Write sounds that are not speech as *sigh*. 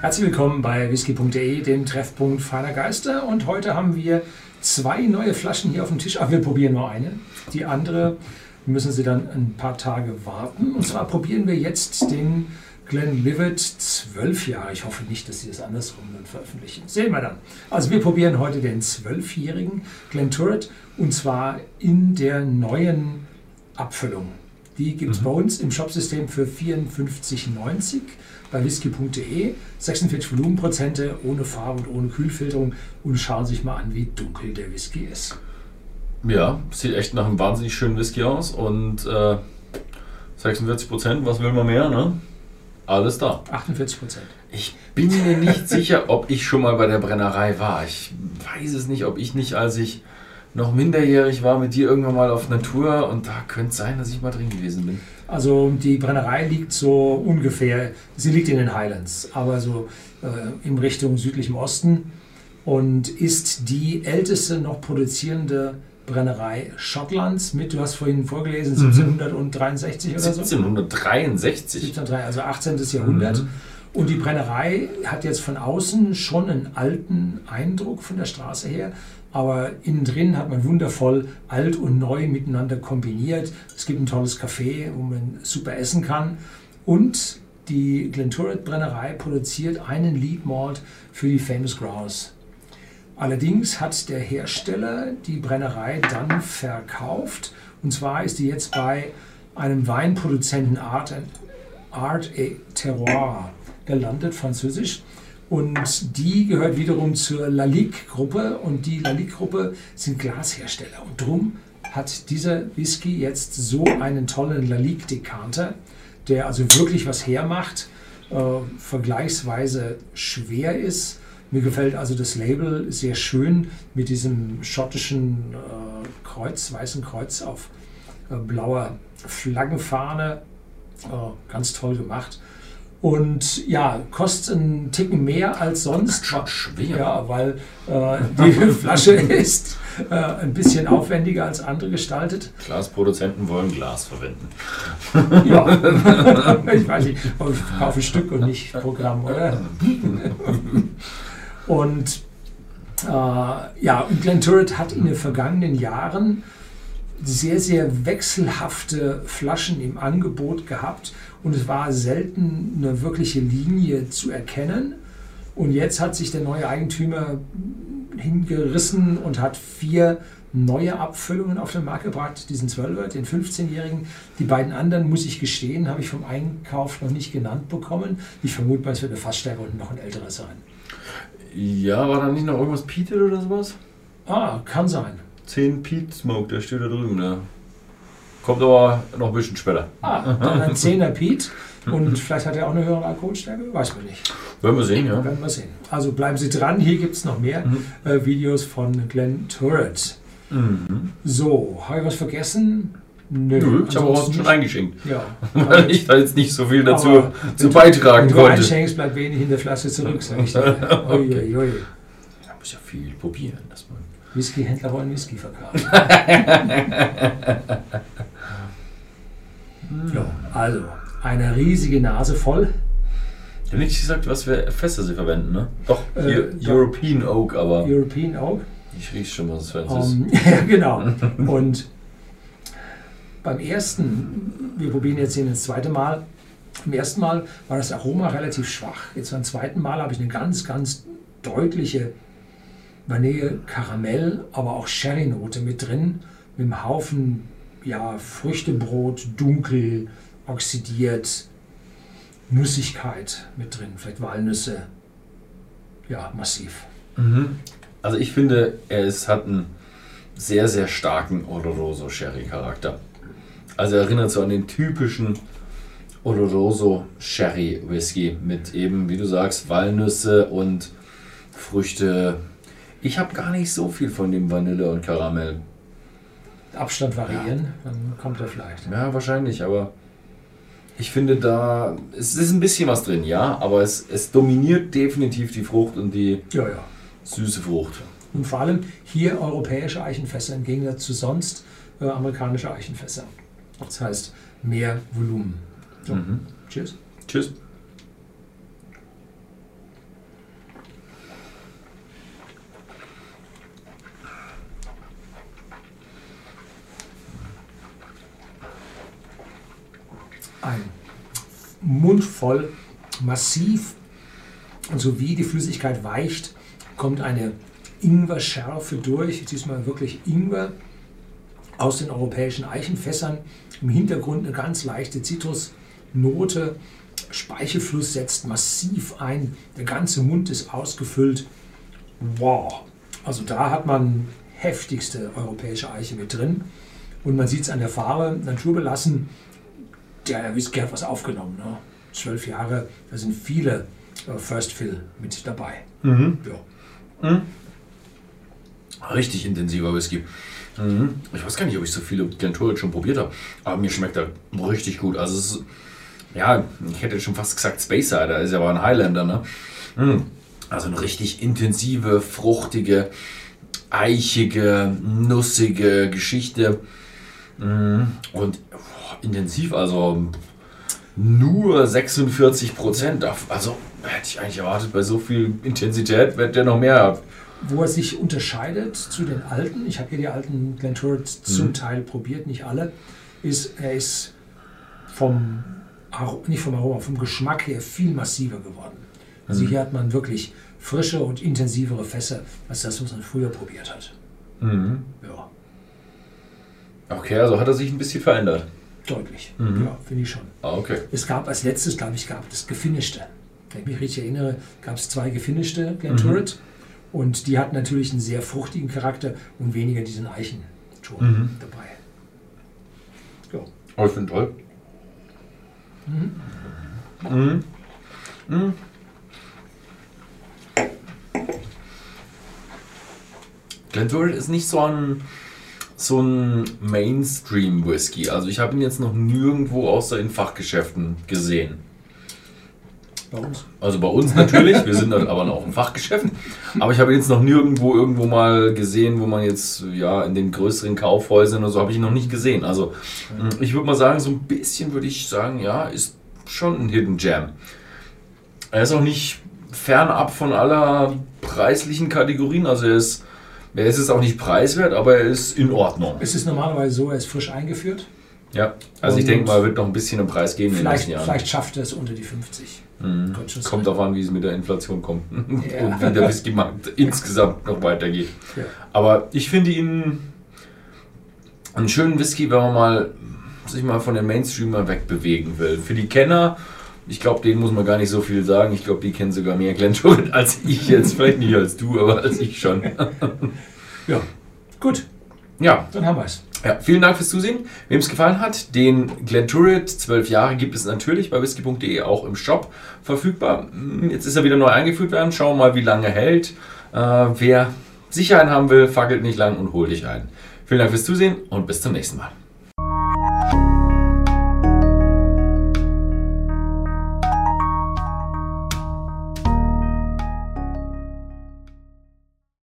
Herzlich willkommen bei whisky.de, dem Treffpunkt feiner Geister. Und heute haben wir zwei neue Flaschen hier auf dem Tisch. Ach, wir probieren nur eine. Die andere müssen Sie dann ein paar Tage warten. Und zwar probieren wir jetzt den Glenlivet 12 Jahre. Ich hoffe nicht, dass Sie das andersrum dann veröffentlichen. Sehen wir dann. Also wir probieren heute den 12-jährigen Glenturret und zwar in der neuen Abfüllung. Die gibt es mhm. bei uns im Shopsystem für 54,90 bei whisky.de. 46 Volumenprozente, ohne Farbe und ohne Kühlfilterung. Und schauen Sie sich mal an, wie dunkel der Whisky ist. Ja, sieht echt nach einem wahnsinnig schönen Whisky aus. Und äh, 46 Prozent, was will man mehr, ne? Alles da. 48 Prozent. Ich bin mir nicht sicher, ob ich schon mal bei der Brennerei war. Ich weiß es nicht, ob ich nicht, als ich noch minderjährig war, mit dir irgendwann mal auf Natur und da könnte es sein, dass ich mal drin gewesen bin. Also die Brennerei liegt so ungefähr, sie liegt in den Highlands, aber so äh, in Richtung südlichem Osten und ist die älteste noch produzierende Brennerei Schottlands mit, du hast vorhin vorgelesen, 1763 mhm. oder so? 1763. 1703, also 18. Jahrhundert. Mhm. Und die Brennerei hat jetzt von außen schon einen alten Eindruck von der Straße her, aber innen drin hat man wundervoll alt und neu miteinander kombiniert. Es gibt ein tolles Café, wo man super essen kann. Und die Glenturret Brennerei produziert einen Lead Malt für die Famous Grouse. Allerdings hat der Hersteller die Brennerei dann verkauft. Und zwar ist die jetzt bei einem Weinproduzenten Art, Art et Terroir gelandet, französisch. Und die gehört wiederum zur Lalique-Gruppe und die Lalique-Gruppe sind Glashersteller. Und drum hat dieser Whisky jetzt so einen tollen Lalique-Dekanter, der also wirklich was hermacht, äh, vergleichsweise schwer ist. Mir gefällt also das Label sehr schön mit diesem schottischen äh, Kreuz, weißen Kreuz auf äh, blauer Flaggenfahne. Äh, ganz toll gemacht. Und ja, kostet einen Ticken mehr als sonst. Schon schwer. Ja, weil äh, die *laughs* Flasche ist äh, ein bisschen aufwendiger als andere gestaltet. Glasproduzenten wollen Glas verwenden. Ja, *laughs* ich weiß nicht, ich kaufe Stück und nicht Programm, oder? und äh, ja, und Glen Turret hat in den vergangenen Jahren sehr, sehr wechselhafte Flaschen im Angebot gehabt und es war selten eine wirkliche Linie zu erkennen. Und jetzt hat sich der neue Eigentümer hingerissen und hat vier neue Abfüllungen auf den Markt gebracht, diesen 12er, den 15-jährigen. Die beiden anderen, muss ich gestehen, habe ich vom Einkauf noch nicht genannt bekommen. Ich vermute mal, es wird eine Fassstärke und noch ein älterer sein. Ja, war da nicht noch irgendwas Peated oder sowas? Ah, kann sein. 10 Pete Smoke, der steht da drüben, ne? Kommt aber noch ein bisschen später. Ah, dann *laughs* ein 10er Pete. Und vielleicht hat er auch eine höhere Alkoholstärke, weiß man nicht. Werden wir sehen, ja. Werden wir sehen. Also bleiben Sie dran, hier gibt es noch mehr mhm. äh, Videos von Glenn Turret. Mhm. So, habe ich was vergessen? Nö, Nö ich habe auch schon eingeschenkt. Ja. *laughs* Weil ich da jetzt nicht so viel dazu zu beitragen wenn konnte. Wenn du einschenkst, bleibt wenig in der Flasche zurück, sag ich dir. *laughs* okay. Ui, ui. Da muss ja viel probieren, dass man Whiskyhändler wollen Whisky verkaufen. *laughs* ja, also, eine riesige Nase voll. Ich habe nicht gesagt, was für Fässer sie verwenden, ne? Doch, äh, European doch. Oak, aber. European Oak. Ich rieche schon, was es um, ist. ja, genau. *laughs* Und beim ersten, wir probieren jetzt hier das zweite Mal. Beim ersten Mal war das Aroma relativ schwach. Jetzt beim zweiten Mal habe ich eine ganz, ganz deutliche Vanille, Karamell, aber auch Sherry-Note mit drin, mit einem Haufen ja, Früchtebrot, dunkel, oxidiert, Nussigkeit mit drin, vielleicht Walnüsse. Ja, massiv. Mhm. Also ich finde, ist, hat einen sehr, sehr starken Oloroso Sherry Charakter. Also er erinnert so an den typischen Oloroso Sherry Whisky mit eben, wie du sagst, Walnüsse und Früchte, ich habe gar nicht so viel von dem Vanille und Karamell. Abstand variieren, ja. dann kommt er vielleicht. Ja, wahrscheinlich, aber ich finde da, es ist ein bisschen was drin, ja, aber es, es dominiert definitiv die Frucht und die ja, ja. süße Frucht. Und vor allem hier europäische Eichenfässer im Gegensatz zu sonst äh, amerikanische Eichenfässer. Das heißt mehr Volumen. So, mhm. Tschüss. Tschüss. ein Mund voll, massiv. Und so wie die Flüssigkeit weicht, kommt eine Ingwer-Schärfe durch. Diesmal wirklich Ingwer aus den europäischen Eichenfässern. Im Hintergrund eine ganz leichte Zitrusnote. Speichelfluss setzt massiv ein. Der ganze Mund ist ausgefüllt. Wow! Also da hat man heftigste europäische Eiche mit drin. Und man sieht es an der Farbe, naturbelassen. Der Whisky hat was aufgenommen. Ne? Zwölf Jahre, da sind viele äh, First Fill mit dabei. Mhm. Ja. Mhm. Richtig intensiver Whisky. Mhm. Ich weiß gar nicht, ob ich so viele Glenturret schon probiert habe, aber mir schmeckt er richtig gut. Also es ist, ja, ich hätte schon fast gesagt Space Cider, ist ja aber ein Highlander, ne? Mhm. Also eine richtig intensive, fruchtige, eichige, nussige Geschichte. Mhm. Und boah, intensiv, also nur 46 Prozent. Also hätte ich eigentlich erwartet, bei so viel Intensität wird der noch mehr. Wo er sich unterscheidet zu den alten, ich habe hier die alten Glenturret zum Teil probiert, nicht alle, ist, er ist vom, nicht vom Aroma, vom Geschmack her viel massiver geworden. Also hier hat man wirklich frische und intensivere Fässer, als das, was man früher probiert hat. Mhm. Ja, Okay, also hat er sich ein bisschen verändert. deutlich. Mhm. Ja, finde ich schon. Ah, okay. Es gab als letztes, glaube ich, gab das Gefinischte. Wenn ich mich richtig erinnere, gab es zwei Gefinischte Glenturret. Und die hatten natürlich einen sehr fruchtigen Charakter und weniger diesen Eichenton Mhm. dabei. Ja. Oh, ich finde toll. Mhm. Mhm. Glenturret ist nicht so ein, so ein Mainstream-Whisky. Also ich habe ihn jetzt noch nirgendwo außer in Fachgeschäften gesehen. Bei uns. Also bei uns natürlich, wir sind dann aber auch im Fachgeschäft. Aber ich habe ihn jetzt noch nirgendwo irgendwo mal gesehen, wo man jetzt, ja, in den größeren Kaufhäusern oder so, habe ich ihn noch nicht gesehen. Also mh, ich würde mal sagen, so ein bisschen würde ich sagen, ja, ist schon ein Hidden Gem. Er ist auch nicht fernab von aller preislichen Kategorien. Also er ist, er ist jetzt auch nicht preiswert, aber er ist in Ordnung. Es ist normalerweise so, er ist frisch eingeführt. Ja, also ich Und denke mal, er wird noch ein bisschen im Preis gehen in den Vielleicht, nächsten Jahren. vielleicht schafft er es unter die 50. Mhm. Kommt darauf an, wie es mit der Inflation kommt *laughs* und Ja. wie der Whisky-Markt *laughs* insgesamt noch weitergeht. Ja. Aber ich finde ihn einen schönen Whisky, wenn man mal sich mal von den Mainstream mal wegbewegen will. Für die Kenner, ich glaube, denen muss man gar nicht so viel sagen. Ich glaube, die kennen sogar mehr Glenturret *laughs* als ich jetzt. Vielleicht nicht als du, aber als ich schon. Ja, gut, Ja, dann haben wir es. ja, vielen Dank fürs Zusehen. Wem es gefallen hat, den Glenturret 12 Jahre gibt es natürlich bei whisky.de auch im Shop verfügbar. Hm, Jetzt ist er wieder neu eingeführt worden. Schauen wir mal, wie lange er hält. Äh, wer Sicherheit haben will, fackelt nicht lang und hol dich ein. Vielen Dank fürs Zusehen und bis zum nächsten Mal.